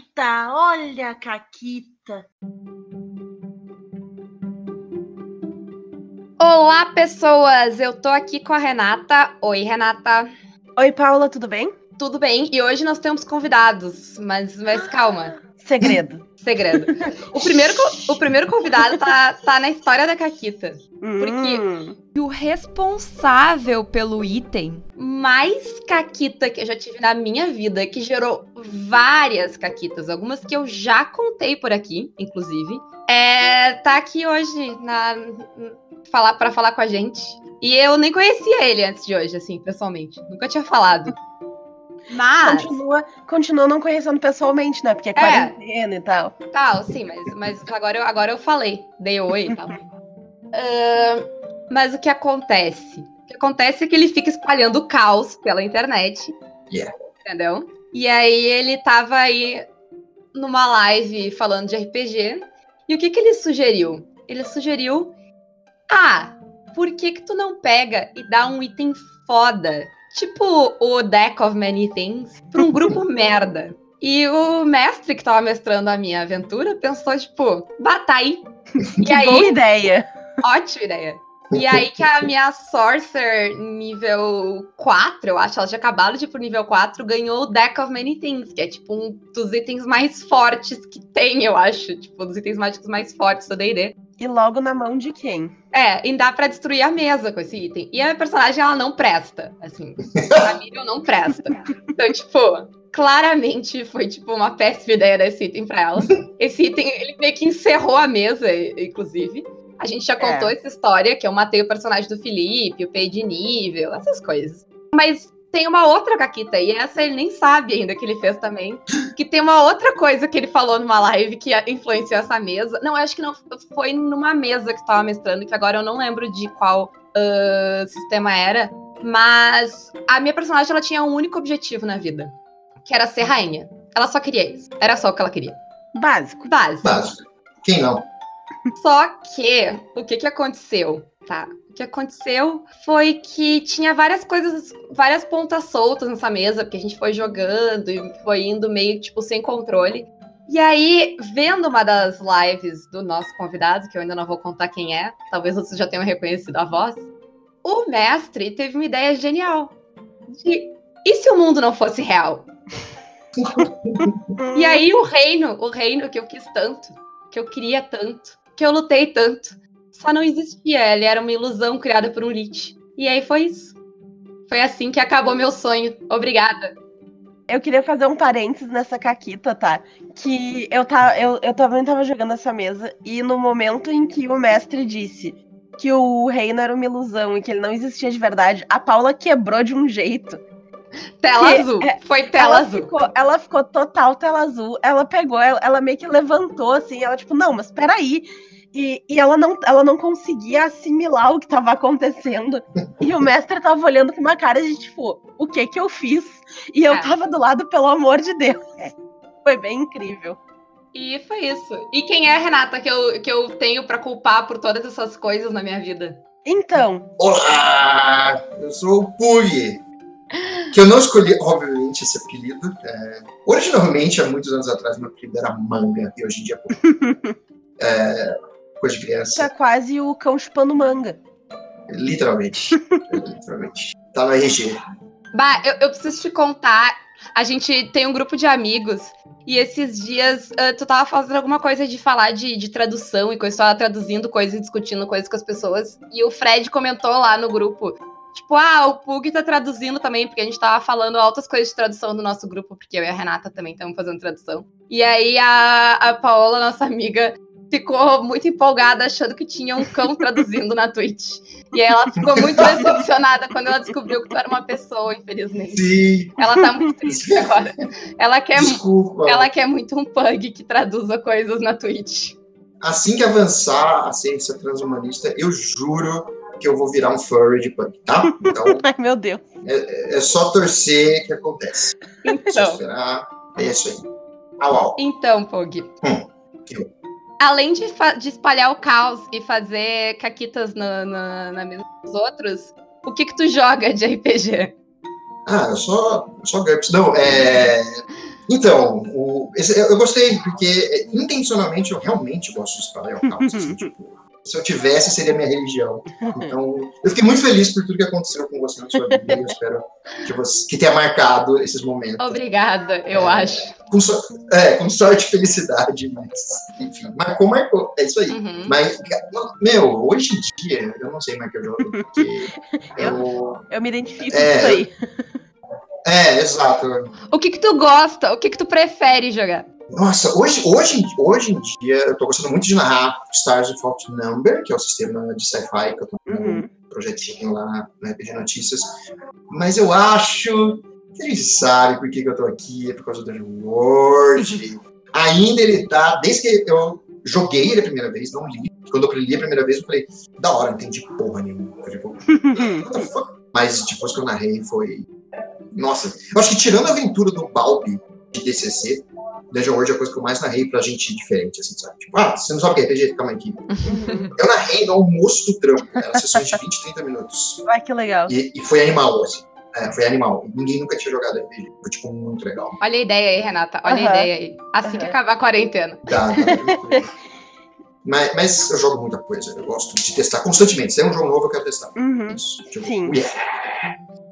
Caquita, olha a Caquita. Olá, pessoas! Eu tô aqui com a Renata. Oi, Renata. Oi, Paula, tudo bem? Tudo bem? E hoje nós temos convidados, mas, mas calma. Segredo. Segredo. O primeiro, o primeiro convidado tá, tá na história da Caquita. Porque Hum, o responsável pelo item mais Caquita que eu já tive na minha vida, que gerou várias Caquitas, algumas que eu já contei por aqui, inclusive, é, tá aqui hoje na, falar, pra falar com a gente. E eu nem conhecia ele antes de hoje, assim, pessoalmente. Nunca tinha falado. Mas. continua, continua não conhecendo pessoalmente, né? Porque é quarentena e tal. Tal, sim, mas, mas agora, eu, agora eu falei. Dei oi e tal. Ahn, mas o que acontece? O que acontece é que ele fica espalhando o caos pela internet. Yeah. Entendeu? E aí ele tava aí numa live falando de RPG. E o que, que ele sugeriu? Ele sugeriu: Ah, por que, que tu não pega e dá um item foda? Tipo o Deck of Many Things pra um grupo merda. E o mestre que tava mestrando a minha aventura pensou, tipo, bata aí. E Que aí, boa ideia. ótima ideia. E aí que a minha Sorcerer nível 4, eu acho, ela tinha acabado de ir pro nível 4, ganhou o Deck of Many Things, que é tipo um dos itens mais fortes que tem, eu acho. Tipo, um dos itens mágicos mais fortes do D&D. E logo na mão de quem? É, e dá pra destruir a mesa com esse item. E a minha personagem, ela não presta. Assim, a nível não presta. Então, tipo, claramente foi, tipo, uma péssima ideia desse item pra ela. Esse item, ele meio que encerrou a mesa, inclusive. A gente já contou essa história, que eu matei o personagem do Felipe, o Pei de nível, essas coisas. Mas tem uma outra caquita, e essa ele nem sabe ainda que ele fez também. Que tem uma outra coisa que ele falou numa live que influenciou essa mesa. Não, eu acho que não foi numa mesa que tava mestrando, que agora eu não lembro de qual ah, sistema era. Mas a minha personagem ela tinha um único objetivo na vida, que era ser rainha. Ela só queria isso. Era só o que ela queria. Básico. Base. Básico. Quem não? Só que, o que que aconteceu, tá? O que aconteceu foi que tinha várias coisas, várias pontas soltas nessa mesa, porque a gente foi jogando e foi indo meio, tipo, sem controle. E aí, vendo uma das lives do nosso convidado, que eu ainda não vou contar quem é, talvez vocês já tenham reconhecido a voz, o mestre teve uma ideia genial. De, e se o mundo não fosse real? E aí o reino, o reino que eu quis tanto, que eu queria tanto, que eu lutei tanto, só não existia. Ele era uma ilusão criada por um Lich. E aí foi isso. Foi assim que acabou meu sonho. Obrigada. Eu queria fazer um parênteses nessa caquita, tá? Que eu, tá, eu, eu também tava jogando essa mesa e no momento em que o mestre disse que o reino era uma ilusão e que ele não existia de verdade, a Paula quebrou de um jeito. Tela Que- azul. é, Foi tela ela azul. Ficou, ela ficou total tela azul. Ela pegou, ela, ela meio que levantou assim, ela tipo, não, mas peraí. E, e ela, não, ela não conseguia assimilar o que tava acontecendo. E o mestre tava olhando com uma cara de tipo, o que que eu fiz? E eu É. tava do lado, pelo amor de Deus. Foi bem incrível. E foi isso. E quem é a Renata que eu, que eu tenho pra culpar por todas essas coisas na minha vida? Então, Olá! Eu sou o Pug. Que eu não escolhi, obviamente, esse apelido. É, Originalmente, há muitos anos atrás, meu apelido era Manga. E hoje em dia, pô, é, coisa de isso criança. é quase o cão chupando manga. Literalmente. literalmente. Tá no RG. Bah, eu, eu preciso te contar. A gente tem um grupo de amigos e esses dias ah, tu tava fazendo alguma coisa de falar de, de tradução e coisa, tava traduzindo coisas e discutindo coisas com as pessoas. E o Fred comentou lá no grupo. Tipo, ah, o Pug tá traduzindo também, porque a gente tava falando altas coisas de tradução no nosso grupo, porque eu e a Renata também estamos fazendo tradução. E aí a, a Paola, nossa amiga, ficou muito empolgada achando que tinha um cão traduzindo na Twitch. E aí ela ficou muito decepcionada quando ela descobriu que tu era uma pessoa, infelizmente. Sim, Ela tá muito triste agora. Ela quer, desculpa. ela quer muito um pug que traduza coisas na Twitch. Assim que avançar a ciência transhumanista, eu juro que eu vou virar um furry de punk, tá? Então, Ai, meu Deus. é só torcer que acontece. É só Então, esperar. É isso aí. Au, au. então Pug. Hum, eu. Além de, de espalhar o caos e fazer caquitas na, na, na mesa dos outros, o que que tu joga de RPG? Ah, eu só, eu só GURPS. Não, é. Então, o, o, esse- eu eu gostei, porque é, intencionalmente eu realmente gosto de espada e alcalço. assim, tipo, se eu tivesse, seria minha religião. Então, eu fiquei muito feliz por tudo que aconteceu com você na sua vida. eu espero que, você, que tenha marcado esses momentos. Obrigada, eu É. acho. Com, so- é, com sorte e felicidade, mas, enfim, marcou, marcou. É isso aí. Uhum. Mas, meu, hoje em dia, eu não sei mais que eu jogo, porque eu... Eu me identifico É, com isso aí. É, exato. O que que tu gosta? O que que tu prefere jogar? Nossa, hoje, hoje, em- hoje em dia, eu tô gostando muito de narrar Stars Without Number, que é o sistema de sci-fi que eu tô Uhum. um projetinho lá na RPG Notícias. Mas eu acho que a gente sabe por que, que eu tô aqui, é por causa do World. Ainda ele tá, desde que eu joguei ele a primeira vez, não li. Quando eu li a primeira vez, eu falei, da hora, não entendi porra nenhuma. Eu, tipo, what the fuck? Mas depois que eu narrei, foi. Nossa, eu acho que tirando a aventura do Balbi de DCC, Dungeon World é a coisa que eu mais narrei pra gente diferente, assim, sabe? Tipo, ah, você não sabe o que é RPG? Calma aqui. Eu narrei no almoço do trampo, eram sessões de 20, 30 minutos. Ai, que legal. E, e foi animal, assim. É, foi animal. Ninguém nunca tinha jogado RPG. Foi, tipo, muito legal. Olha a ideia aí, Renata. Olha a Aham. ideia aí. Assim que Aham. acabar a quarentena. Dá, dá. mas, mas eu jogo muita coisa. Eu gosto de testar constantemente. Se é um jogo novo, eu quero testar. Uhum. Isso. Tipo, Sim. yeah.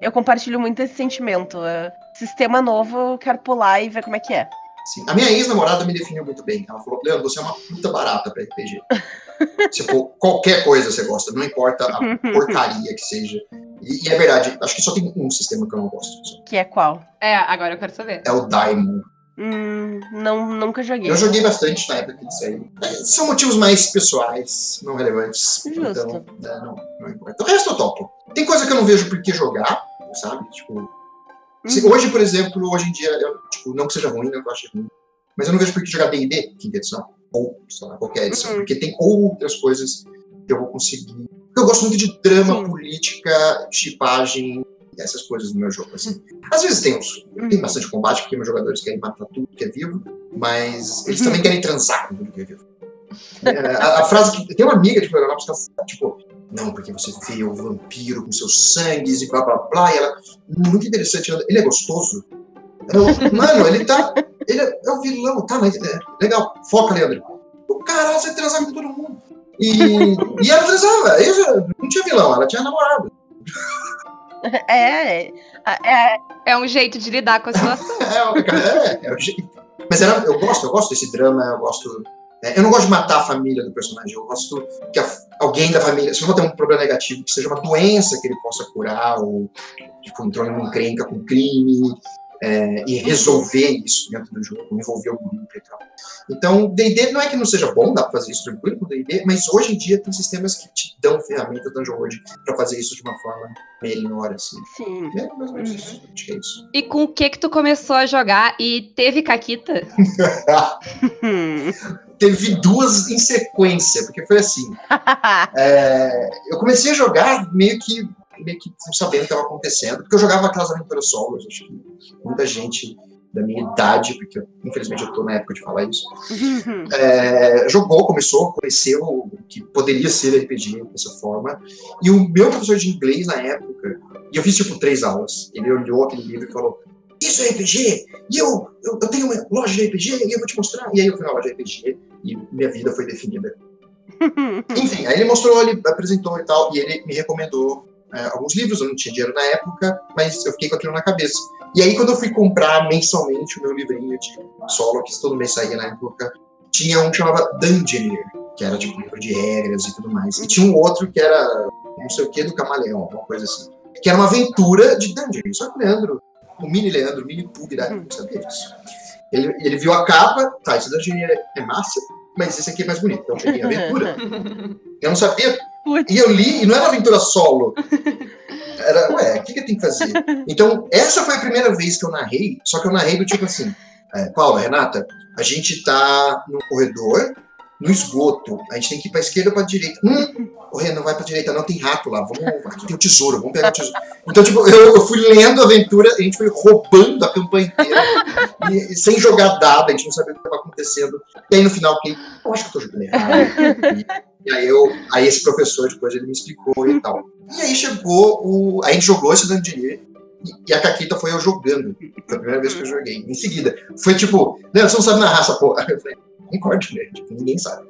Eu compartilho muito esse sentimento. é, Sistema novo, eu quero pular e ver como é que é. Sim. A minha ex-namorada me definiu muito bem. Ela falou: Leandro, você é uma puta barata pra RPG. tipo, qualquer coisa você gosta, não importa a porcaria que seja. E, e é verdade, acho que só tem um sistema que eu não gosto. Que é qual? É, agora eu quero saber. É o Daimon. Hum, não, nunca joguei. Eu joguei bastante na época que saiu. É, São motivos mais pessoais, não relevantes. Justo. Então, é, não, não importa. O resto eu topo. Tem coisa que eu não vejo por que jogar, sabe? Tipo, se- Uhum. hoje, por exemplo, hoje em dia, eu, tipo, não que seja ruim, não que eu ache ruim, mas eu não vejo por que jogar D&D, quinta edição, ou, sei lá, qualquer edição, Uhum. porque tem outras coisas que eu vou conseguir. Eu gosto muito de drama, Sim. política, chipagem, essas coisas no meu jogo, assim. Às vezes tem, uns, tem Uhum. bastante combate, porque meus jogadores querem matar tudo que é vivo, mas eles Uhum. também querem transar com tudo que é vivo. É, a, a frase que. Tem uma amiga de Florianópolis que ela, tipo, não, porque você vê o vampiro com seus sangues e blá blá blá. E ela, muito interessante, ela, ele é gostoso. Eu, Mano, ele tá. Ele é, é o vilão, tá, mas é, legal, foca, Leandro. O caralho, você transava com todo mundo. E, e ela transava, não tinha vilão, ela tinha namorado. É, é, é, um jeito de lidar com a situação. É, é, é o jeito. Mas era, eu gosto, eu gosto desse drama, eu gosto. É, eu não gosto de matar a família do personagem, eu gosto que a- alguém da família, se for ter um problema negativo, que seja uma doença que ele possa curar, ou tipo, entrou em uma encrenca com crime, é, e resolver isso dentro do jogo, envolver o grupo e tal. Então, D&D não é que não seja bom, dá pra fazer isso tranquilo com D&D, mas hoje em dia tem sistemas que te dão ferramentas Dungeon World pra fazer isso de uma forma melhor, assim. sim. É, mais ou menos isso, acho que é isso. E com o que que tu começou a jogar e teve caquita? Teve duas em sequência, porque foi assim. É, eu comecei a jogar meio que, meio que não sabendo o que estava acontecendo, porque eu jogava aquelas aventuras solos, acho que muita gente da minha idade, porque infelizmente eu estou na época de falar isso, é, jogou, começou, conheceu o que poderia ser RPG dessa forma, e o meu professor de inglês na época, e eu fiz tipo três aulas, ele olhou aquele livro e falou, isso é RPG, e eu, eu, eu tenho uma loja de RPG, e eu vou te mostrar, e aí eu fui na loja de RPG, e minha vida foi definida enfim, aí ele mostrou, ele apresentou e tal, e ele me recomendou é, alguns livros, eu não tinha dinheiro na época, mas eu fiquei com aquilo na cabeça. E aí, quando eu fui comprar mensalmente o meu livrinho de solo, que todo mês saía na época, tinha um que chamava Dungeoneer, que era tipo um livro de regras e tudo mais. E tinha um outro que era não sei o que do camaleão, alguma coisa assim. Que era uma aventura de Dungeoneer. Só que o Leandro, o mini Leandro, o mini Pug da época, não sabia disso. Ele, ele viu a capa, tá, esse Dungeoneer é massa, mas esse aqui é mais bonito. Então eu peguei a aventura. Eu não sabia. Putz. E eu li, e não era aventura solo. Era, ué, o que, que eu tenho que fazer? Então, essa foi a primeira vez que eu narrei, só que eu narrei do tipo assim: é, Paula, Renata, a gente tá no corredor, no esgoto, a gente tem que ir pra esquerda ou pra direita. Hum, o Renan não vai pra direita, não, tem rato lá, vamos, aqui tem o tesouro, vamos pegar o tesouro. Então, tipo, eu, eu fui lendo a aventura, a gente foi roubando a campanha inteira, e, e sem jogar dado, a gente não sabia o que estava acontecendo. E aí no final, eu eu acho que eu tô jogando errado. E, e aí, eu, aí esse professor depois ele me explicou e tal. E aí chegou o. A gente jogou esse Dungeoneer, E, a Caquita foi eu jogando. Foi a primeira vez que eu joguei. Em seguida, foi tipo, não, você não sabe narrar essa porra. Eu falei, concordo, né? Tipo, ninguém sabe.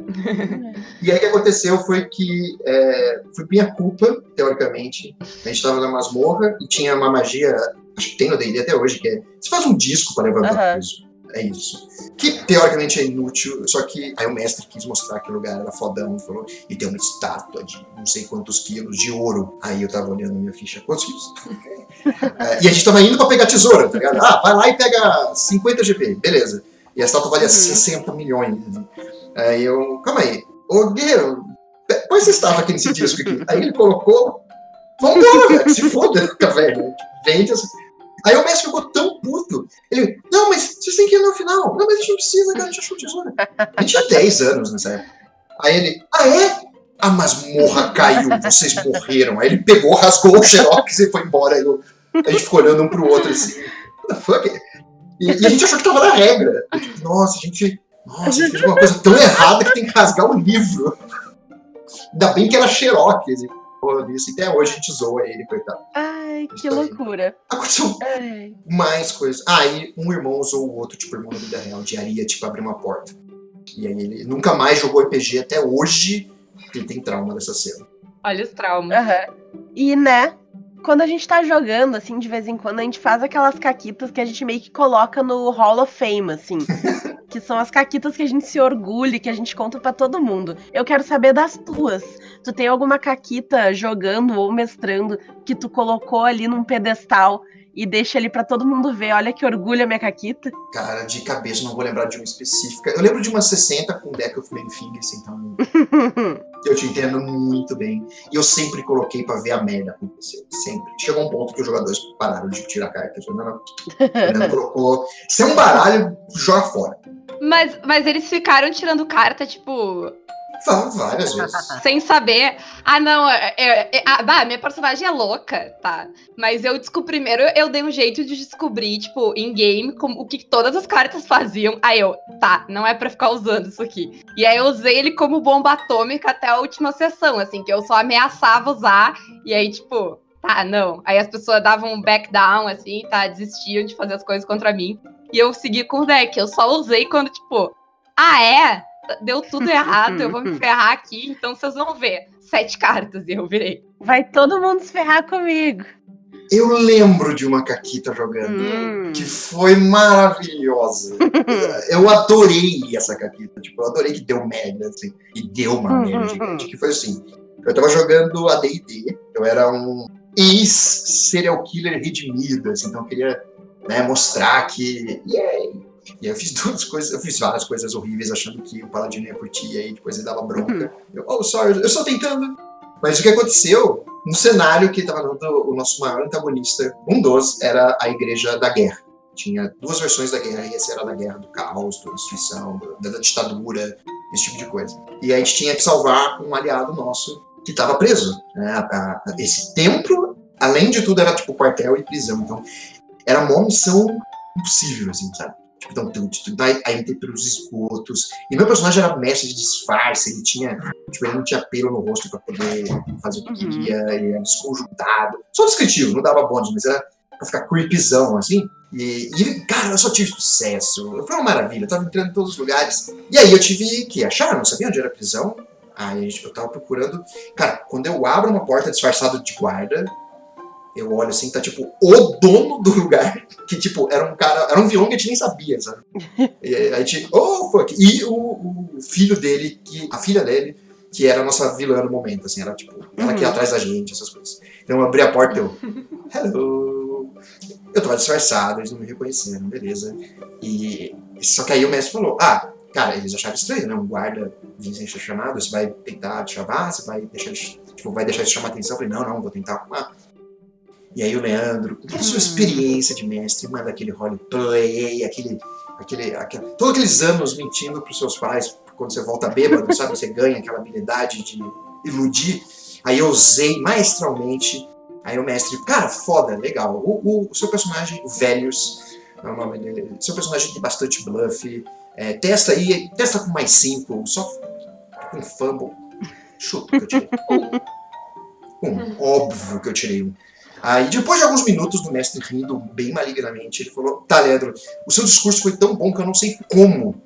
e aí o que aconteceu foi que é, foi minha culpa, teoricamente. A gente tava na masmorra e tinha uma magia, acho que tem no D&D até hoje, que é, você faz um disco para levantar Aham. peso. É isso. Que teoricamente é inútil, só que aí o mestre quis mostrar que o lugar era fodão, falou, e tem uma estátua de não sei quantos quilos de ouro. Aí eu tava olhando a minha ficha, quantos quilos? É, e a gente tava indo pra pegar tesoura, tá ligado? Ah, vai lá e pega 50 GP, beleza. E a estátua valia Uhum. 60 milhões. né? Aí eu, calma aí, ô guerreiro, põe essa estátua aqui nesse disco aqui. Aí ele colocou, vambora, velho, se foda, velho. Vende essa. Aí o mestre ficou tão puto. Ele, não, mas vocês têm que ir no final. Não, mas a gente não precisa, cara, a gente achou tesoura. A gente tinha 10 anos nessa época. Aí ele, ah, é? A masmorra caiu, vocês morreram. Aí ele pegou, rasgou o xerox e foi embora. Aí eu- a gente ficou olhando um pro outro assim, what the fuck? E, e a gente achou que tava na regra. Tipo, Nossa, a gente. Nossa, a gente fez uma coisa tão errada que tem que rasgar o livro. Ainda bem que era xerox. E, porra, isso. Até hoje a gente zoa ele, coitado. Ai, que loucura. Aconteceu Ai. mais coisas. Ah, e um irmão usou o outro, tipo, irmão da vida real, de aria, tipo, abrir uma porta. E aí ele nunca mais jogou RPG até hoje. Ele tem trauma dessa cena. Olha os traumas. Aham. E, né, quando a gente tá jogando, assim, de vez em quando, a gente faz aquelas caquitas que a gente meio que coloca no Hall of Fame, assim. que são as caquitas que a gente se orgulha, que a gente conta pra todo mundo. Eu quero saber das tuas. Tu tem alguma caquita jogando ou mestrando que tu colocou ali num pedestal e deixa ali pra todo mundo ver? Olha que orgulho a minha caquita. Cara, de cabeça não vou lembrar de uma específica. Eu lembro de uma 60 com Deck of Many Fingers, então eu te entendo muito bem. E eu sempre coloquei pra ver a merda acontecer. Sempre. Chegou um ponto que os jogadores pararam de tirar cartas. Não, não, não colocou. Se é um baralho, joga fora. Mas, mas eles ficaram tirando carta, tipo, Várias vezes. sem saber. Ah, não, é, é, é- ah, bah, minha personagem é louca, tá? Mas eu descobri primeiro, eu dei um jeito de descobrir, tipo, em game, como, o que todas as cartas faziam. Aí eu, tá, não é pra ficar usando isso aqui. E aí eu usei ele como bomba atômica até a última sessão, assim, que eu só ameaçava usar. E aí, tipo, tá, não. Aí as pessoas davam um back down, assim, tá? Desistiam de fazer as coisas contra mim. E eu segui com o deck. Eu só usei quando, tipo, ah, é? Deu tudo errado, eu vou me ferrar aqui, então vocês vão ver. Sete cartas e eu virei. Vai todo mundo se ferrar comigo. Eu lembro de uma Caquita jogando. Hum. que foi maravilhosa. eu adorei essa Caquita. Tipo, eu adorei que deu merda, assim. E deu uma merda gigante. Que foi assim. Eu tava jogando a D&D. Eu era um ex-serial killer redimido, assim. Então eu queria né, mostrar que... Yay! E aí eu fiz duas coisas, eu fiz várias coisas horríveis achando que o Paladino ia curtir, e aí depois ele dava bronca. Eu, oh, sorry, eu só tentando. Mas o que aconteceu, um cenário que estava dando o nosso maior antagonista, um dos, era a Igreja da Guerra. Tinha duas versões da guerra, e essa era da guerra do caos, da destruição, da, da ditadura, esse tipo de coisa. E a gente tinha que salvar um aliado nosso que estava preso. Né? Esse templo, além de tudo, era tipo quartel e prisão. Então, era uma missão impossível, assim, sabe? Tipo, então, vai aí ter pelos esgotos. E meu personagem era mestre de disfarce, ele tinha, tipo, ele não tinha pelo no rosto pra poder fazer o que Uhum. queria, ele era desconjuntado. Só descritivo, não dava bônus, mas era pra ficar creepyzão, assim. E, e, cara, eu só tive sucesso. Foi uma maravilha, eu tava entrando em todos os lugares. E aí eu tive que achar, eu não sabia onde era a prisão. Aí eu tava procurando. Cara, quando eu abro uma porta disfarçado de guarda, eu olho assim, tá tipo o dono do lugar, que tipo, era um cara, era um vilão que a gente nem sabia, sabe? E aí a gente, oh fuck! E o, o filho dele, que, a filha dele, que era a nossa vilã no momento, assim, era tipo, ela que ia Uhum. atrás da gente, essas coisas. Então eu abri a porta e eu, hello! Eu tava disfarçado, eles não me reconheceram, beleza. E só que aí o mestre falou, ah, cara, eles acharam estranho, né? Um guarda vir sem ser chamado, você vai tentar te chamar, você vai deixar tipo, vai deixar eles chamar atenção? Eu falei, não, não, vou tentar arrumar. E aí o Leandro, com toda a sua Hum. experiência de mestre, manda aquele roleplay, aquele, aquele, aquele, todos aqueles anos mentindo pros seus pais, quando você volta bêbado, sabe? Você ganha aquela habilidade de iludir. Aí eu usei maestralmente. Aí o mestre, cara, foda, legal. O, o- o seu personagem, o Velhos, é o nome dele. Seu personagem tem bastante bluff. É, testa aí, testa com mais cinco, só com fumble. Chuto que eu tirei. Um, óbvio que eu tirei um. Aí, depois de alguns minutos do mestre rindo bem malignamente, ele falou: Tá, Leandro, o seu discurso foi tão bom que eu não sei como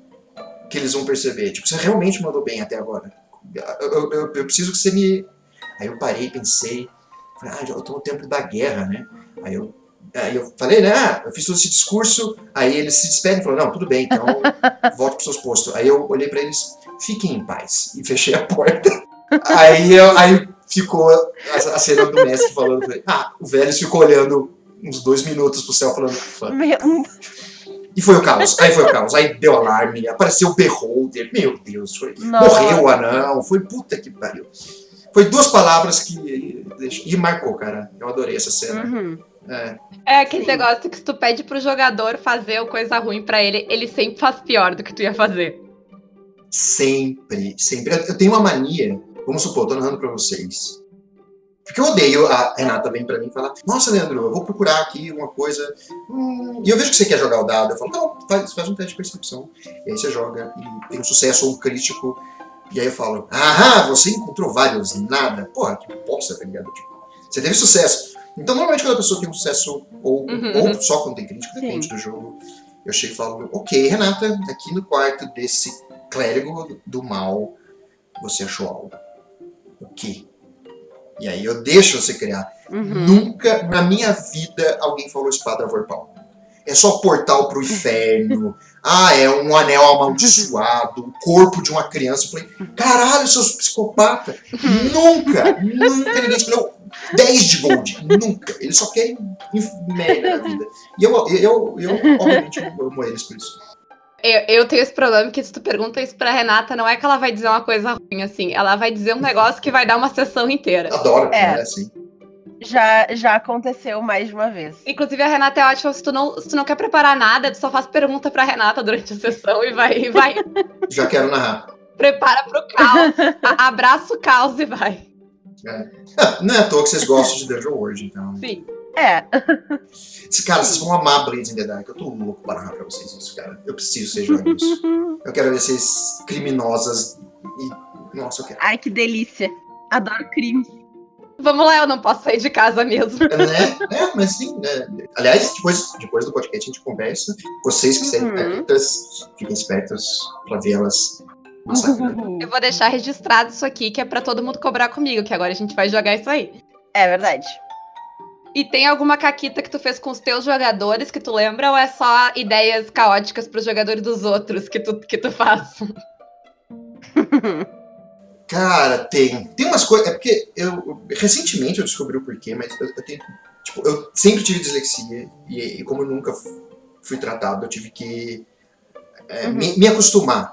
que eles vão perceber. Tipo, você realmente mandou bem até agora. Eu, eu- eu- preciso que você me. Aí eu parei, pensei. Falei, ah, eu tô no tempo da guerra, né? Aí eu, aí eu falei, né? Ah, eu fiz todo esse discurso. Aí eles se despedem e falaram: Não, tudo bem, então volte pros seus postos. Aí eu olhei pra eles: Fiquem em paz. E fechei a porta. Aí, eu, aí ficou a, a cena do mestre falando. Ah, o velho ficou olhando uns dois minutos pro céu falando. "Fuck." Meu- E foi o caos. Aí foi o caos. Aí deu alarme, apareceu o Beholder. Meu Deus, foi. Nossa. Morreu o anão. Foi puta que pariu. Foi duas palavras que. E marcou, cara. Eu adorei essa cena. Uhum. É. É aquele negócio que se tu pede pro jogador fazer coisa ruim pra ele, ele sempre faz pior do que tu ia fazer. Sempre, sempre. Eu tenho uma mania. Vamos supor, tô narrando pra vocês. Porque eu odeio. A Renata vem pra mim e fala: Nossa, Leandro, eu vou procurar aqui uma coisa. Hum, e eu vejo que você quer jogar o dado. Eu falo: Não, faz, faz um teste de percepção. E aí você joga e tem um sucesso ou um crítico. E aí eu falo: Aham, você encontrou vários nada. Porra, que bosta, tá ligado? Tipo, você teve sucesso. Então, normalmente, quando a pessoa tem um sucesso ou, Uhum. ou só quando tem crítico, depende do jogo. Eu chego e falo: Ok, Renata, aqui no quarto desse clérigo do mal, você achou algo. O quê? E aí eu deixo você criar. Uhum. Nunca na minha vida alguém falou espada vorpal. É só portal pro inferno. ah, é um anel amaldiçoado, o corpo de uma criança. Eu falei, caralho, seus psicopatas. nunca, nunca ninguém escolheu 10 de gold. Nunca. Eles só querem merda na vida. E eu, eu, eu, obviamente, eu amo eles por isso. Eu, eu tenho esse problema que se tu pergunta isso pra Renata, não é que ela vai dizer uma coisa ruim, assim. Ela vai dizer um negócio que vai dar uma sessão inteira. Adoro, É. é assim. Já, já aconteceu mais de uma vez. Inclusive, a Renata é ótima. Se tu, não, se tu não quer preparar nada, tu só faz pergunta pra Renata durante a sessão e vai, e vai. Já quero narrar. prepara pro caos. Abraça o caos e vai. Ah, não é à toa que vocês gostam de Dungeon World, então. Sim. É. Esse- Cara, vocês vão amar Blades in the Dark. Eu tô louco para narrar pra vocês isso, cara. Eu preciso joguem isso. Eu quero ver vocês criminosas e. Nossa, eu quero. Ai, que delícia. Adoro crimes. Vamos lá, eu não posso sair de casa mesmo. né? É, mas sim. né? Aliás, depois, depois do podcast a gente conversa. Vocês que serem Uhum. perguntas, fiquem espertos pra vê-las massacrando. Eu vou deixar registrado isso aqui, que é pra todo mundo cobrar comigo, que agora a gente vai jogar isso aí. É verdade. E tem alguma caquita que tu fez com os teus jogadores que tu lembra, ou é só ideias caóticas pros jogadores dos outros que tu, que tu faz? Cara, tem. Tem umas coisas. É porque eu. Recentemente eu descobri o porquê, mas eu, eu tenho. Tipo, eu sempre tive dislexia. E, e como eu nunca fui tratado, eu tive que é, Uhum. me, me acostumar.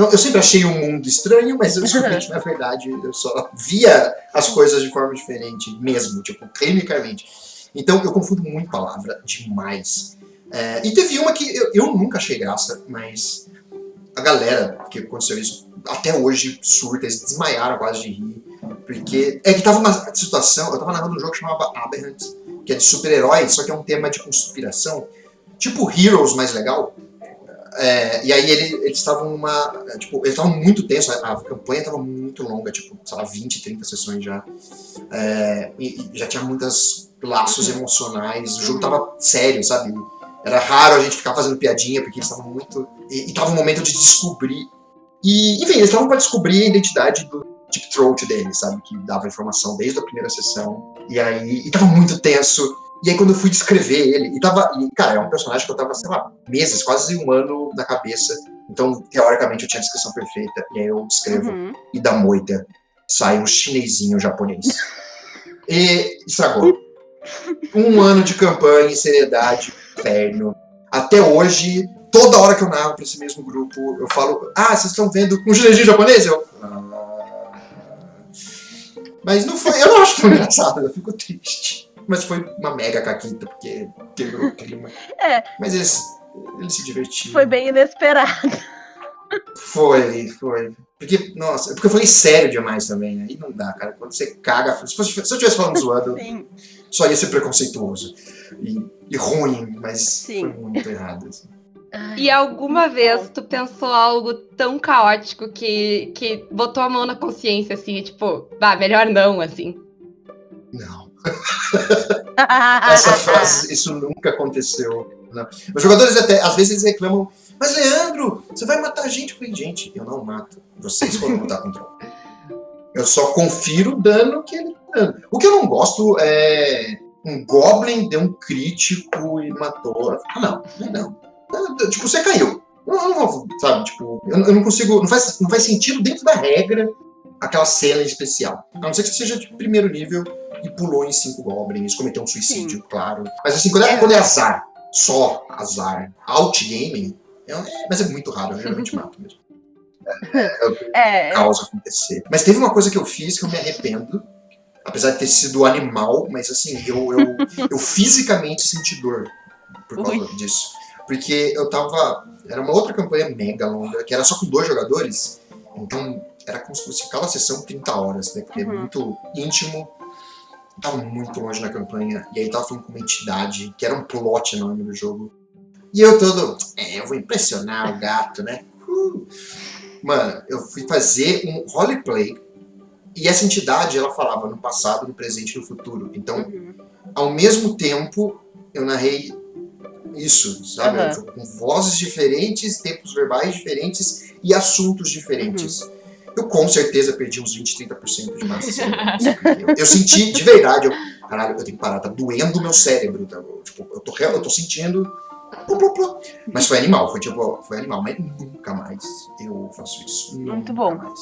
Então, eu sempre achei o mundo estranho, mas eu descobri que, na verdade, eu só via as coisas de forma diferente mesmo, tipo, clinicamente. Então, eu confundo muito palavra demais. É, e teve uma que eu, eu nunca achei graça, mas a galera que aconteceu isso até hoje surta, eles desmaiaram quase de rir. Porque é que tava uma situação, eu tava narrando um jogo que chamava Aberrant, que é de super-heróis, só que é um tema de conspiração, tipo Heroes mais legal. É, e aí ele- eles estavam uma. Tipo, eles estavam muito tensos, a, a campanha estava muito longa, tipo, sei lá, 20, 30 sessões já. É, e, e já tinha muitos laços emocionais, o jogo Uhum. tava sério, sabe? Era raro a gente ficar fazendo piadinha, porque eles estavam muito. E, e tava um momento de descobrir. E, enfim, eles estavam para descobrir a identidade do Deep Throat dele, sabe? Que dava informação desde a primeira sessão. E aí. E tava muito tenso. E aí, quando eu fui descrever ele, e tava. E, cara, é um personagem que eu tava, sei lá, meses, quase um ano na cabeça. Então, teoricamente, eu tinha a descrição perfeita. E aí eu descrevo. Uhum. E da moita sai um chinesinho japonês. E estragou. Um ano de campanha, seriedade, inferno. Até hoje, toda hora que eu narro pra esse mesmo grupo, eu falo: Ah, vocês estão vendo um chinesinho japonês? Eu. "Ah." Mas não foi, eu não acho tão engraçado, eu fico triste. Mas foi uma mega caquita, porque quebrou o clima. É. Mas eles, eles se divertiram. Foi bem inesperado. Foi, foi. Porque, nossa, porque eu falei sério demais também. Aí não dá, cara. Quando você caga. Se, fosse, se eu estivesse falando zoando, Sim. só ia ser preconceituoso. E, e ruim, mas Sim. foi muito errado. assim. Ai, E alguma vez tu pensou algo tão caótico que, que botou a mão na consciência, assim, tipo, bah, melhor não, assim. Não. Essa frase, isso nunca aconteceu. Não. Os jogadores até, às vezes, reclamam, mas Leandro, você vai matar a gente? Eu falei, gente, eu não mato. Vocês foram lutar contra Eu só confiro o dano que ele tá dando. O que eu não gosto é um Goblin deu um crítico e matou. Ah, não, não. Tipo, você caiu. Eu não vou, sabe, tipo, eu, eu, não consigo. Não faz, não faz sentido dentro da regra aquela cena especial. A não ser que seja de primeiro nível e pulou em cinco goblins, cometeu um suicídio, Sim. claro. Mas assim, quando é, é, quando é azar, só azar, outgaming, é, é, mas é muito raro, eu geralmente mato mesmo. É, é, causa acontecer. Mas teve uma coisa que eu fiz que eu me arrependo, apesar de ter sido animal, mas assim, eu, eu, eu fisicamente senti dor por causa Ui. disso. Porque eu tava. Era uma outra campanha mega longa, que era só com dois jogadores. Então era como se fosse cada sessão 30 horas, né? Porque é uhum. é muito íntimo. Tava muito longe na campanha. E aí tava falando com uma entidade, que era um plot enorme do jogo. E eu todo. É, eu vou impressionar o gato, né? Uh. Mano, eu fui fazer um roleplay e essa entidade, ela falava no passado, no presente e no futuro. Então, uhum. ao mesmo tempo, eu narrei isso, sabe? Uhum. Com vozes diferentes, tempos verbais diferentes e assuntos diferentes. Uhum. Eu com certeza perdi uns 20, 30% de massa eu, eu senti de verdade, eu, caralho, eu tenho que parar, tá doendo o meu cérebro. Tá? Eu, tipo, eu tô, eu tô sentindo. Mas foi animal, foi tipo, foi animal, mas nunca mais eu faço isso. Muito bom. Mais.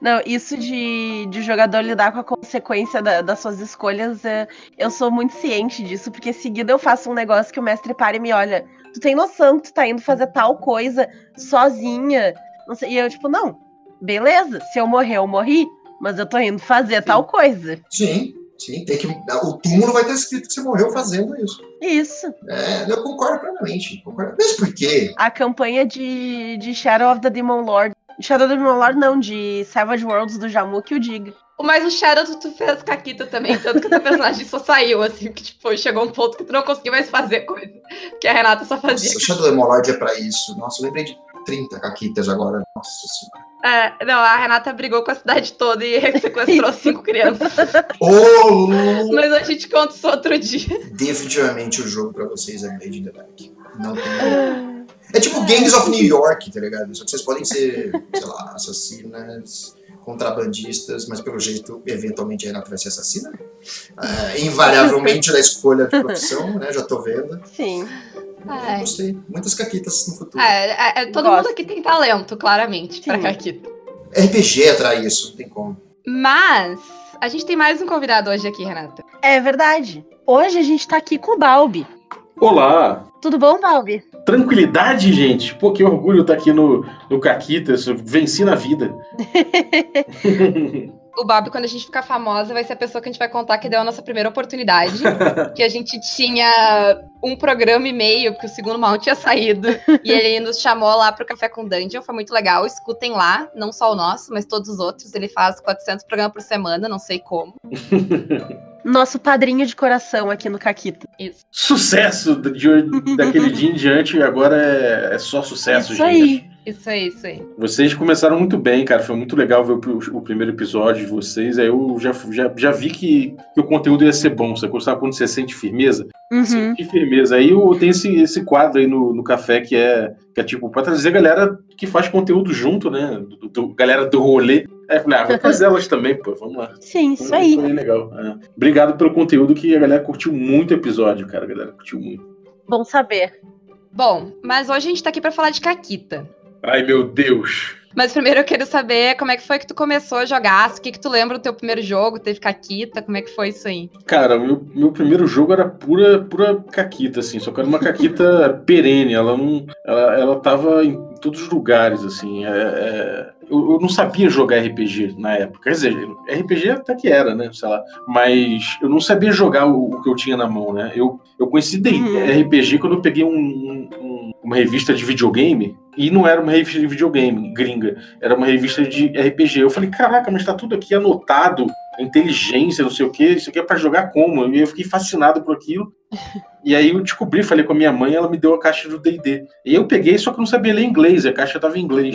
Não, isso de, de jogador lidar com a consequência da, das suas escolhas, é, eu sou muito ciente disso, porque seguida eu faço um negócio que o mestre para e me olha. Tu tem noção que tu tá indo fazer tal coisa sozinha? Sei, e eu, tipo, não, beleza, se eu morrer, eu morri, mas eu tô indo fazer Sim. tal coisa. Sim, sim, tem que. O túmulo vai ter escrito que você morreu fazendo isso. Isso. É, eu concordo plenamente. Concordo. Mas por quê? A campanha de, de Shadow of the Demon Lord Shadow of the Lord não, de Savage Worlds do Jamu que o diga. Mas o Shadow tu, tu fez Kakita também, tanto que o teu personagem só saiu, assim, que tipo, chegou um ponto que tu não conseguiu mais fazer coisa. Que a Renata só fazia. Nossa, o Shadow of the Lord é pra isso. Nossa, eu lembrei de 30 Kakitas agora. Nossa senhora. É, não, a Renata brigou com a cidade toda e sequestrou cinco crianças. Oh! Mas a gente conta isso outro dia. Definitivamente o jogo pra vocês é Blade in the Dark. Não tem. É tipo Gangs of New York, tá ligado? Só que vocês podem ser, sei lá, assassinas, contrabandistas, mas pelo jeito, eventualmente a Renata vai ser assassina. É, invariavelmente da escolha de profissão, né? Já tô vendo. Sim. É. Gostei. Muitas caquitas no futuro. É, é, é todo Gosto. mundo aqui tem talento, claramente, Sim. pra caquita. RPG atrai isso, não tem como. Mas a gente tem mais um convidado hoje aqui, Renata. É verdade. Hoje a gente tá aqui com o Balbi. Olá! Tudo bom, Balbi? Tranquilidade, gente. Pô, que orgulho estar tá aqui no, no Caquitas. Venci na vida. o Bob, quando a gente ficar famosa, vai ser a pessoa que a gente vai contar que deu a nossa primeira oportunidade. que a gente tinha um programa e meio, porque o segundo mal tinha saído. e ele nos chamou lá pro Café com Dungeon, foi muito legal. Escutem lá, não só o nosso, mas todos os outros. Ele faz 400 programas por semana, não sei como. Nosso padrinho de coração aqui no Caquita. Isso. Sucesso de, daquele dia em diante, agora é, é só sucesso, Isso gente. Aí. Isso aí, isso aí. Vocês começaram muito bem, cara. Foi muito legal ver o, o primeiro episódio de vocês. Aí eu já, já, já vi que, que o conteúdo ia ser bom. Você sabe quando você sente firmeza? Uhum. Sente firmeza. Aí eu, tem esse, esse quadro aí no, no café que é, que é tipo, pra trazer a galera que faz conteúdo junto, né? Do, do galera do rolê. Eu falei, ah, vou trazer elas também, pô, vamos lá. Sim, isso aí. Foi legal. É. Obrigado pelo conteúdo que a galera curtiu muito o episódio, cara. A galera curtiu muito. Bom saber. Bom, mas hoje a gente tá aqui para falar de Caquita. Ai, meu Deus. Mas primeiro eu quero saber como é que foi que tu começou a jogar, o que que tu lembra do teu primeiro jogo, teve caquita, como é que foi isso aí? Cara, meu, meu primeiro jogo era pura, pura caquita, assim, só que era uma caquita perene, ela não, ela, ela tava em todos os lugares, assim, é, é, eu, eu, não sabia jogar RPG na época, quer dizer, RPG até que era, né, sei lá, mas eu não sabia jogar o, o que eu tinha na mão, né, eu, eu conheci uhum. RPG quando eu peguei um, um, uma revista de videogame E não era uma revista de videogame gringa, era uma revista de RPG. Eu falei, caraca, mas tá tudo aqui anotado, inteligência, não sei o que, isso aqui é pra jogar como? E eu fiquei fascinado por aquilo. E aí eu descobri, falei com a minha mãe, ela me deu a caixa do D&D. E eu peguei, só que eu não sabia ler inglês, a caixa tava em inglês.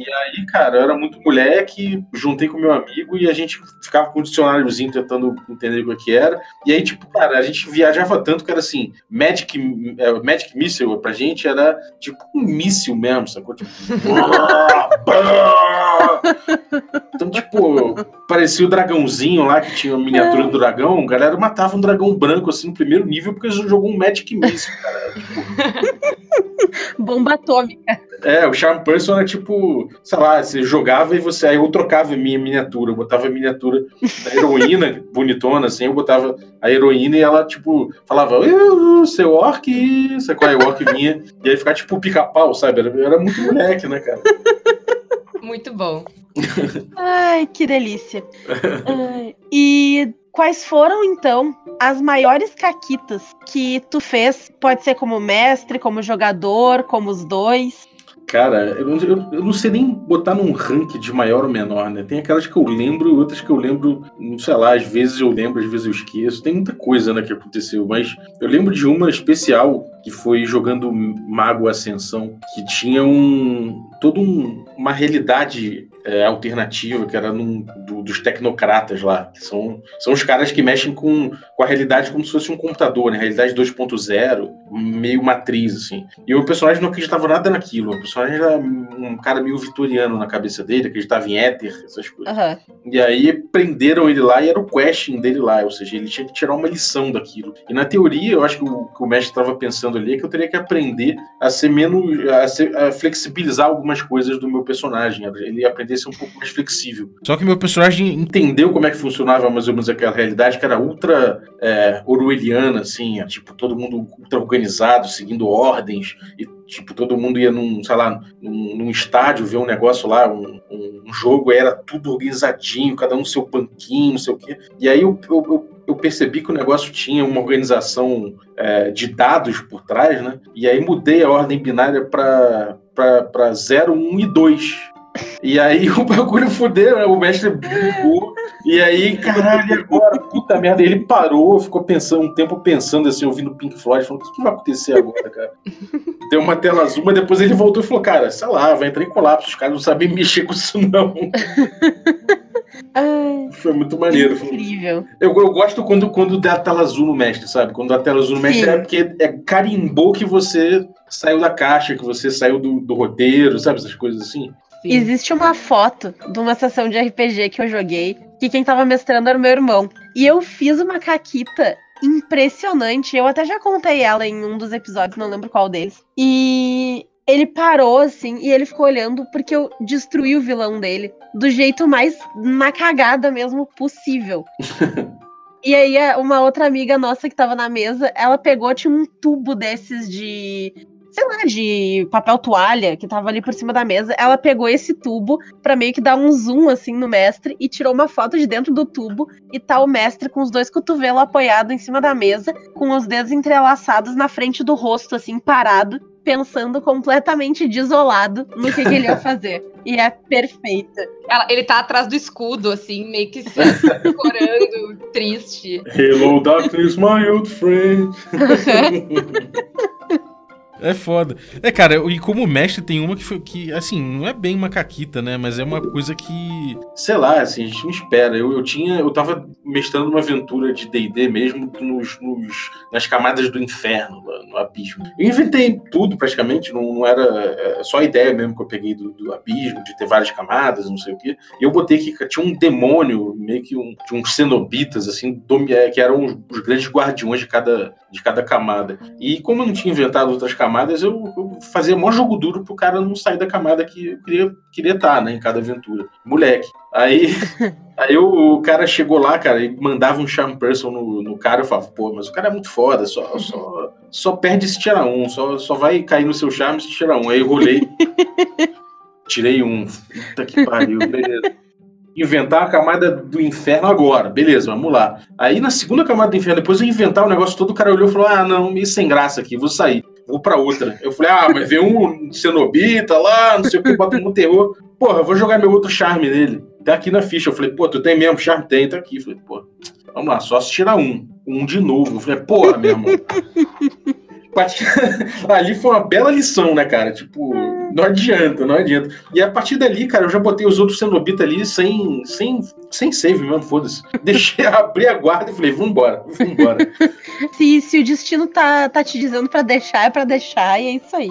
E aí, cara, eu era muito moleque, juntei com meu amigo e a gente ficava com um dicionáriozinho tentando entender o que era. E aí, tipo, cara, a gente viajava tanto que era assim, Magic, é, Magic Missile pra gente era tipo um míssil mesmo, sacou? Tipo, então, tipo, parecia o dragãozinho lá que tinha a miniatura do dragão. A galera matava um dragão branco assim no primeiro nível porque jogou um Magic Missile, cara. Tipo... Bomba atômica. É, o Charm Person é tipo, sei lá, você jogava e você. Aí eu trocava a minha miniatura, eu botava a miniatura da heroína, bonitona, assim, eu botava a heroína e ela, tipo, falava, seu orc, você qual é o orc vinha, e aí ficava tipo pica-pau, sabe? Era, era muito moleque, né, cara? Muito bom. Ai, que delícia. Ai, e quais foram, então, as maiores caquitas que tu fez? Pode ser como mestre, como jogador, como os dois. Cara, eu não, eu, eu não, sei nem botar num rank de maior ou menor, né? Tem aquelas que eu lembro e outras que eu lembro, sei lá, às vezes eu lembro, às vezes eu esqueço. Tem muita coisa, né, que aconteceu, mas eu lembro de uma especial que foi jogando Mago Ascensão, que tinha um toda um, uma realidade é, alternativa, que era num, do, dos tecnocratas lá, que são, são os caras que mexem com, com a realidade como se fosse um computador, né? Realidade 2.0, meio matriz, assim. E o personagem não acreditava nada naquilo. O personagem era um cara meio vitoriano na cabeça dele, acreditava em éter, essas coisas. Uhum. E aí prenderam ele lá e era o questing dele lá, ou seja, ele tinha que tirar uma lição daquilo. E na teoria, eu acho que o, que o mestre estava pensando ali é que eu teria que aprender a ser menos. a, ser, a flexibilizar algumas coisas do meu personagem. Ele ia aprender ser um pouco mais flexível. Só que meu personagem entendeu como é que funcionava mais ou menos aquela realidade, que era ultra é, orwelliana, assim, tipo, todo mundo ultra organizado, seguindo ordens, e tipo, todo mundo ia num, sei lá, num, num estádio ver um negócio lá, um, um, jogo, era tudo organizadinho, cada um seu banquinho, não sei o quê. E aí eu, eu, eu eu percebi que o negócio tinha uma organização é, de dados por trás, né? E aí mudei a ordem binária para 0, 1 e 2. E aí o bagulho fudeu, né? O mestre bugou. E aí, caralho, agora? Puta merda. Ele parou, ficou pensando um tempo pensando assim, ouvindo Pink Floyd, falando: o que, que vai acontecer agora, cara? Deu uma tela azul, mas depois ele voltou e falou: cara, sei lá, vai entrar em colapso, os caras não sabem mexer com isso, não. Foi muito maneiro. Incrível. Eu, eu gosto quando, quando dá a tela azul no mestre, sabe? Quando dá a tela azul no mestre Sim. é porque é carimbou que você saiu da caixa, que você saiu do, do roteiro, sabe? Essas coisas assim. Existe uma foto de uma sessão de RPG que eu joguei, que quem tava mestrando era o meu irmão. E eu fiz uma caquita impressionante. Eu até já contei ela em um dos episódios, não lembro qual deles. E ele parou assim e ele ficou olhando porque eu destruí o vilão dele do jeito mais na cagada mesmo possível. e aí uma outra amiga nossa que tava na mesa, ela pegou tinha um tubo desses de sei lá, de papel toalha que tava ali por cima da mesa. Ela pegou esse tubo para meio que dar um zoom assim no mestre e tirou uma foto de dentro do tubo e tá o mestre com os dois cotovelos apoiados em cima da mesa, com os dedos entrelaçados na frente do rosto assim, parado, pensando completamente desolado no que, que ele ia fazer. e é perfeita. Ela, ele tá atrás do escudo, assim, meio que se corando, triste. Hello, darkness, my old friend. É foda. É, cara, e como mestre tem uma que foi que, assim, não é bem uma caquita, né? Mas é uma coisa que. Sei lá, assim, a gente não espera. Eu, eu tinha. Eu tava mestrando uma aventura de DD mesmo nos, nos, nas camadas do inferno, no, no abismo. Eu inventei tudo praticamente, não, não era. É, só a ideia mesmo que eu peguei do, do, abismo, de ter várias camadas, não sei o quê. Eu botei que tinha um demônio, meio que um, de uns cenobitas, assim, é, que eram os, os grandes guardiões de cada, de cada camada. E como eu não tinha inventado outras camadas, camadas, eu, eu fazia maior jogo duro pro cara não sair da camada que eu queria queria estar, tá, né, em cada aventura. Moleque. Aí, aí o, o, cara chegou lá, cara, e mandava um charm person no, no cara, eu falava, pô, mas o cara é muito foda, só, só, só perde se tirar um, só, só vai cair no seu charme se tirar um. Aí eu rolei, tirei um, puta que pariu, beleza inventar a camada do inferno agora. Beleza, vamos lá. Aí na segunda camada do inferno, depois eu inventar o negócio todo, o cara olhou e falou: Ah, não, meio sem graça aqui, vou sair vou pra outra. Eu falei, ah, mas vem um cenobita lá, não sei o que, bota um terror. Porra, vou jogar meu outro charme nele. Tá aqui na ficha. Eu falei, pô, tu tem mesmo charme? Tem, tá aqui. Eu falei, pô, vamos lá, só se tirar um. Um de novo. Eu falei, porra, meu irmão. ali foi uma bela lição, né, cara? Tipo, não adianta, não adianta. E a partir dali, cara, eu já botei os outros Cenobita ali sem, sem, sem save mesmo, foda-se. Deixei abrir a guarda e falei, vambora, vambora. se, se o destino tá, tá te dizendo para deixar, é para deixar, e é isso aí.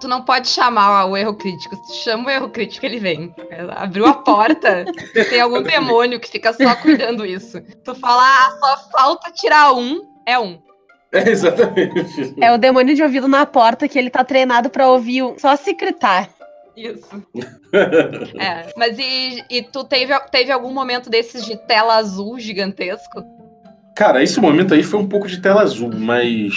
Tu não pode chamar o erro crítico. Se tu chama o erro crítico, ele vem. Abriu a porta, tem algum demônio que fica só cuidando isso. Tu fala, ah, só falta tirar um, é um. É, exatamente. É o demônio de ouvido na porta que ele tá treinado para ouvir só se gritar. Isso. é, mas e, e tu teve, teve algum momento desses de tela azul gigantesco? Cara, esse momento aí foi um pouco de tela azul, mas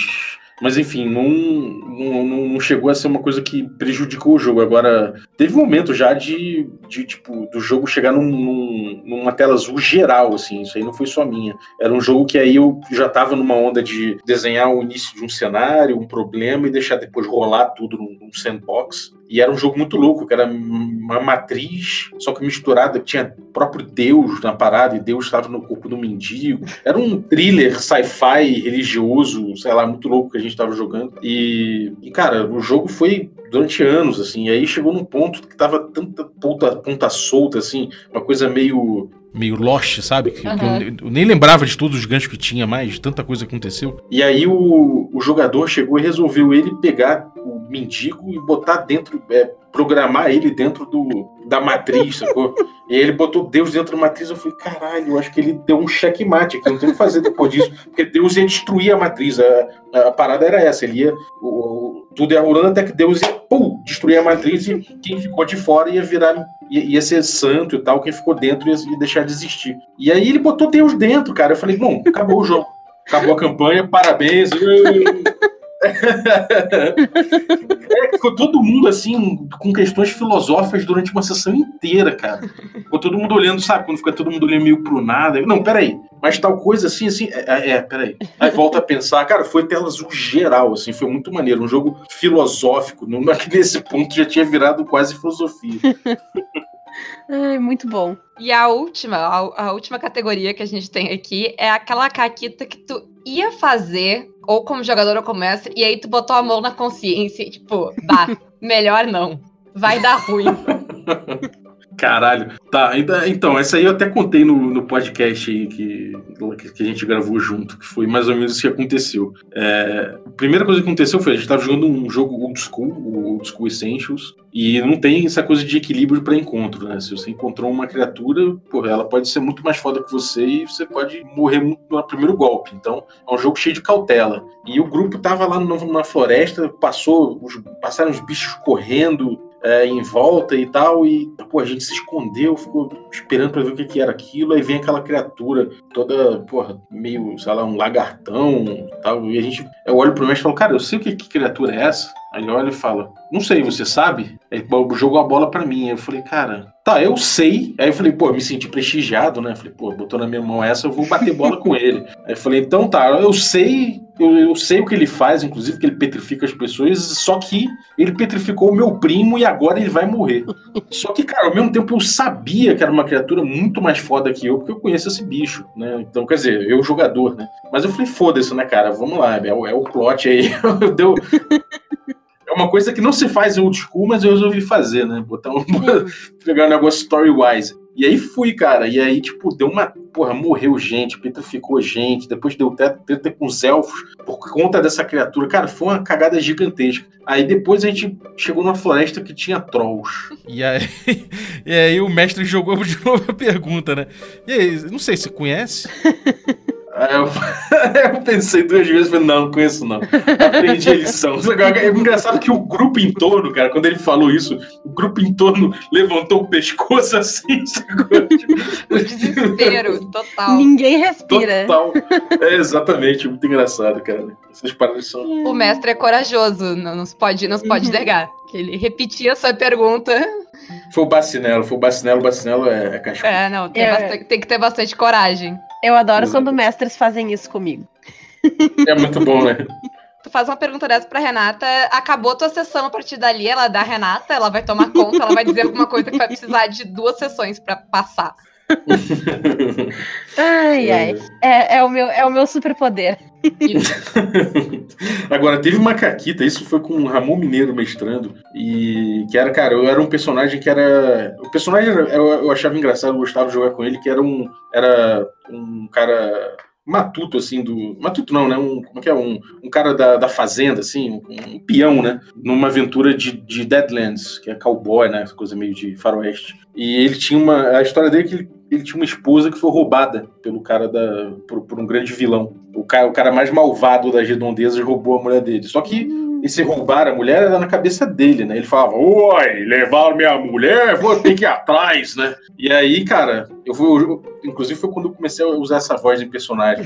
mas enfim, não, não, não, chegou a ser uma coisa que prejudicou o jogo. Agora, teve um momento já de, de tipo, do jogo chegar num, num, numa tela azul geral, assim. Isso aí não foi só minha. Era um jogo que aí eu já tava numa onda de desenhar o início de um cenário, um problema, e deixar depois rolar tudo num, num sandbox. E era um jogo muito louco, que era uma matriz, só que misturada, tinha próprio Deus na parada, e Deus estava no corpo do mendigo. Era um thriller sci-fi religioso, sei lá, muito louco que a gente estava jogando. E, e, cara, o jogo foi durante anos, assim, e aí chegou num ponto que tava tanta ponta, ponta solta, assim, uma coisa meio meio Lost, sabe? Que, uhum. que eu, eu, nem lembrava de todos os ganchos que tinha mais, tanta coisa aconteceu. E aí o, o jogador chegou e resolveu ele pegar o mendigo e botar dentro, é, programar ele dentro do, da matriz, sacou? E aí ele botou Deus dentro da matriz. Eu falei, caralho, eu acho que ele deu um checkmate aqui, não tem o que fazer depois disso, porque Deus ia destruir a matriz. A, a parada era essa, ele ia. O, tudo ia rolando até que Deus ia pum, destruir a matriz e quem ficou de fora ia virar. ia, ia ser santo e tal, quem ficou dentro ia, ia deixar de existir. E aí ele botou Deus dentro, cara. Eu falei, bom, acabou o jogo. Acabou a campanha, parabéns. é, ficou todo mundo assim, com questões filosóficas durante uma sessão inteira, cara. Ficou todo mundo olhando, sabe? Quando fica todo mundo olhando meio pro nada. Não, peraí. Mas tal coisa assim, assim. É, é, é peraí. Aí volta a pensar, cara, foi tela azul geral, assim, foi muito maneiro. Um jogo filosófico. Não, nesse ponto já tinha virado quase filosofia. Ai, muito bom. E a última, a, a, última categoria que a gente tem aqui é aquela caquita que tu ia fazer, ou como jogador ou como mestre, e aí tu botou a mão na consciência e tipo, bah, melhor não. Vai dar ruim. Caralho. Tá, então, essa aí eu até contei no, no podcast aí que, que a gente gravou junto, que foi mais ou menos isso que aconteceu. É, a primeira coisa que aconteceu foi, a gente tava jogando um jogo old school, o Old School Essentials, e não tem essa coisa de equilíbrio para encontro, né? Se você encontrou uma criatura, porra, ela pode ser muito mais foda que você e você pode morrer no primeiro golpe. Então, é um jogo cheio de cautela. E o grupo tava lá no, na floresta, passou, os, passaram os bichos correndo, é, em volta e tal, e pô, a gente se escondeu, ficou esperando para ver o que, que era aquilo, aí vem aquela criatura toda, porra, meio, sei lá, um lagartão e tal, e a gente, eu olho pro mestre e falo, cara, eu sei o que, que criatura é essa, Aí olha e fala: Não sei, você sabe? Ele jogou a bola para mim. Aí eu falei, cara, tá, eu sei. Aí eu falei, pô, eu me senti prestigiado, né? Eu falei, pô, botou na minha mão essa, eu vou bater bola com ele. Aí eu falei, então tá, eu sei, eu, eu, sei o que ele faz, inclusive, que ele petrifica as pessoas, só que ele petrificou o meu primo e agora ele vai morrer. Só que, cara, ao mesmo tempo eu sabia que era uma criatura muito mais foda que eu, porque eu conheço esse bicho, né? Então, quer dizer, eu jogador, né? Mas eu falei, foda-se, né, cara? Vamos lá, é é o plot aí. Deu é uma coisa que não se faz em old school, mas eu resolvi fazer, né? Botar um, pegar um negócio story-wise. E aí fui, cara. E aí, tipo, deu uma. Porra, morreu gente, petrificou gente. Depois deu treta com os elfos por conta dessa criatura. Cara, foi uma cagada gigantesca. Aí depois a gente chegou numa floresta que tinha trolls. E aí, e aí o mestre jogou de novo a pergunta, né? E aí, não sei se conhece. Aí eu, eu pensei duas vezes, falei, não, não conheço não. Aprendi a lição. É engraçado que o grupo em torno, cara, quando ele falou isso, o grupo em torno levantou o pescoço assim, O desespero, total. Ninguém respira. Total. É exatamente, muito engraçado, cara. Essas paradas são. O mestre é corajoso, não, não se pode, não se pode uhum. negar. Ele repetia a sua pergunta foi o Bacinelo, foi o Bacinelo, o Bacinelo é, é cachorro. É, não, tem, é. Bastante, tem, que ter bastante coragem. Eu adoro quando mestres fazem isso comigo. É muito bom, né? tu faz uma pergunta dessa pra Renata, acabou tua sessão a partir dali, ela dá a Renata, ela vai tomar conta, ela vai dizer alguma coisa que vai precisar de duas sessões pra passar. Ai, ai. É, é, o meu, é o meu superpoder. Agora, teve uma caquita, isso foi com o Ramon Mineiro mestrando, e que era, cara, eu era um personagem que era. O personagem eu, eu achava engraçado, eu gostava de jogar com ele, que era um. Era um cara matuto, assim, do. Matuto não, né? Um, como é que é? Um, um cara da, da fazenda, assim, um, um peão, né? Numa aventura de, de Deadlands, que é cowboy, né? Essa coisa meio de faroeste. E ele tinha uma. A história dele é que ele, ele tinha uma esposa que foi roubada pelo cara da. por, por um grande vilão. O cara, o cara mais malvado das redondezas roubou a mulher dele. Só que esse roubar a mulher era na cabeça dele, né? Ele falava, oi, levaram minha mulher, vou ter que ir atrás, né? E aí, cara, eu fui. Inclusive foi quando eu comecei a usar essa voz de personagem.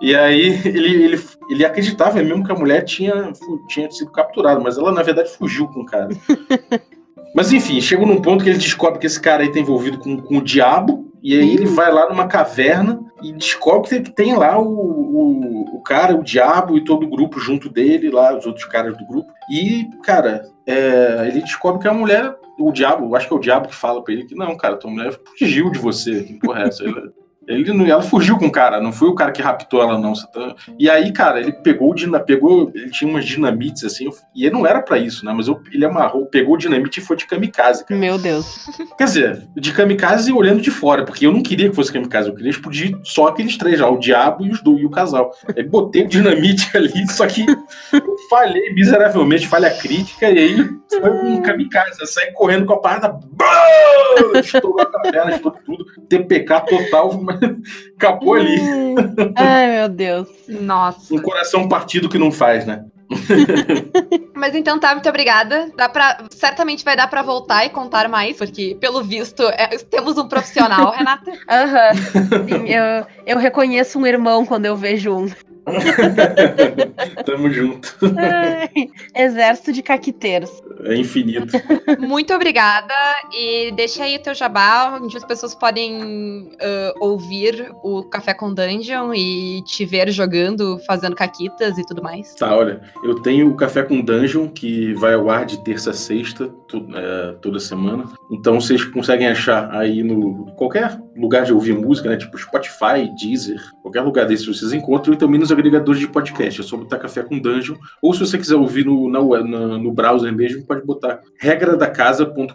E aí ele, ele, ele acreditava mesmo que a mulher tinha, tinha sido capturada, mas ela na verdade fugiu com o cara. Mas enfim, chega num ponto que ele descobre que esse cara aí tá envolvido com, com o diabo, e aí ele vai lá numa caverna e descobre que tem lá o, o, o, cara, o diabo e todo o grupo junto dele, lá, os outros caras do grupo. E, cara, é, ele descobre que a mulher, o diabo, acho que é o diabo que fala pra ele que não, cara, tua mulher fugiu de você. Que porra é essa? Ele, não, ela fugiu com o cara, não foi o cara que raptou ela, não. E aí, cara, ele pegou o pegou, ele tinha umas dinamites assim, e ele não era para isso, né? Mas eu, ele amarrou, pegou o dinamite e foi de kamikaze. Cara. Meu Deus. Quer dizer, de kamikaze olhando de fora, porque eu não queria que fosse kamikaze, eu queria explodir só aqueles três já, o diabo e os do, e o casal. Aí botei o dinamite ali, só que eu falhei miseravelmente, falha crítica, e aí foi um kamikaze. Eu saí correndo com a parada, estourou a caverna, estourou tudo, TPK total, mas acabou ali. Ai, meu Deus. Nossa. Um coração partido que não faz, né? Mas então tá, muito obrigada. Dá pra, certamente vai dar para voltar e contar mais, porque pelo visto é, temos um profissional, Renata. Aham. Uhum. Eu, eu reconheço um irmão quando eu vejo um. Tamo junto. Ai, exército de caquiteiros. É infinito. Muito obrigada. E deixa aí o teu jabá, onde as pessoas podem uh, ouvir o Café com Dungeon e te ver jogando, fazendo caquitas e tudo mais. Tá, olha, eu tenho o Café com Dungeon, que vai ao ar de terça a sexta, tu, é, toda semana. Então vocês conseguem achar aí no qualquer lugar de ouvir música, né? Tipo Spotify, Deezer, qualquer lugar desse vocês encontram, e também nos agregadores de podcast. É só botar Café com Dungeon. Ou se você quiser ouvir no, na, na, no browser mesmo, pode botar regradacasa.com.br.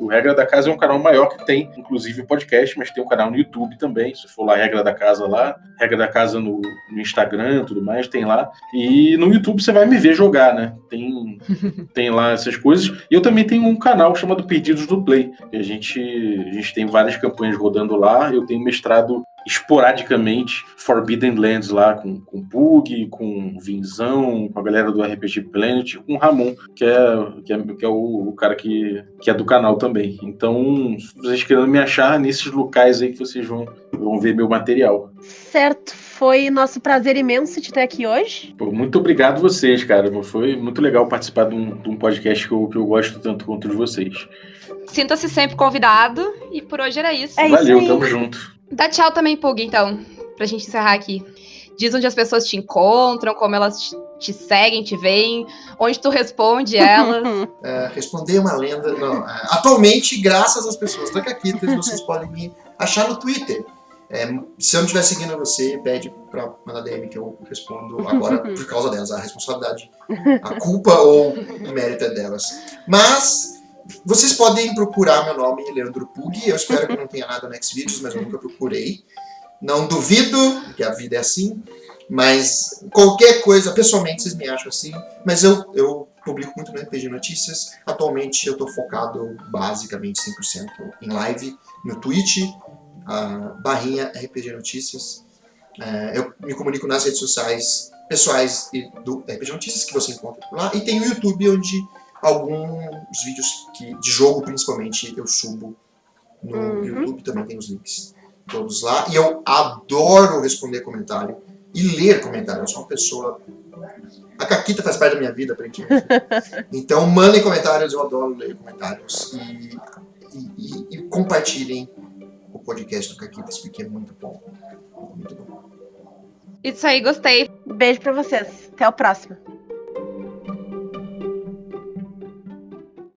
O Regra da Casa é um canal maior que tem, inclusive, podcast, mas tem um canal no YouTube também. Se for lá, Regra da Casa lá, Regra da Casa no, no Instagram tudo mais, tem lá. E no YouTube você vai me ver jogar, né? Tem, tem lá essas coisas. E eu também tenho um canal chamado Perdidos do Play. A gente, a gente tem várias campanhas rodando lá. Eu tenho mestrado esporadicamente Forbidden Lands lá com, com Pug, com Vinzão, com a galera do RPG Planet, com o Ramon, que é, que é, que é o, o, cara que, que é do canal também. Então, se vocês querendo me achar nesses locais aí que vocês vão, vão ver meu material. Certo, foi nosso prazer imenso te ter aqui hoje. Pô, muito obrigado vocês, cara. Foi muito legal participar de um, de um podcast que eu, que eu gosto tanto quanto de vocês. Sinta-se sempre convidado e por hoje era isso. É Valeu, isso tamo junto. Dá tchau também, Pug, então, pra gente encerrar aqui. Diz onde as pessoas te encontram, como elas te, te seguem, te veem, onde tu responde elas. É, responder uma lenda. Não, é, atualmente, graças às pessoas da Caquitas, vocês podem me achar no Twitter. É, se eu não estiver seguindo você, pede pra mandar DM que eu respondo agora por causa delas. A responsabilidade, a culpa ou o mérito é delas. Mas vocês podem procurar meu nome, Leandro Pug. Eu espero que não tenha nada no Xvideos, mas eu nunca procurei. Não duvido, que a vida é assim. Mas qualquer coisa, pessoalmente vocês me acham assim. Mas eu, eu publico muito no RPG Notícias. Atualmente eu estou focado basicamente 100% em live no Twitch, barrinha RPG Notícias. É, eu me comunico nas redes sociais pessoais do RPG Notícias que você encontra lá. E tem o YouTube onde alguns vídeos que, de jogo, principalmente, eu subo no uhum. YouTube, também tem os links todos lá. E eu adoro responder comentário e ler comentário. Eu sou uma pessoa. A Caquita faz parte da minha vida, aparentemente. então, mandem comentários, eu adoro ler comentários. E, e, e, e compartilhem o podcast do Caquitas, porque é muito bom. Muito bom. Isso aí, gostei. beijo pra vocês. Até o próximo.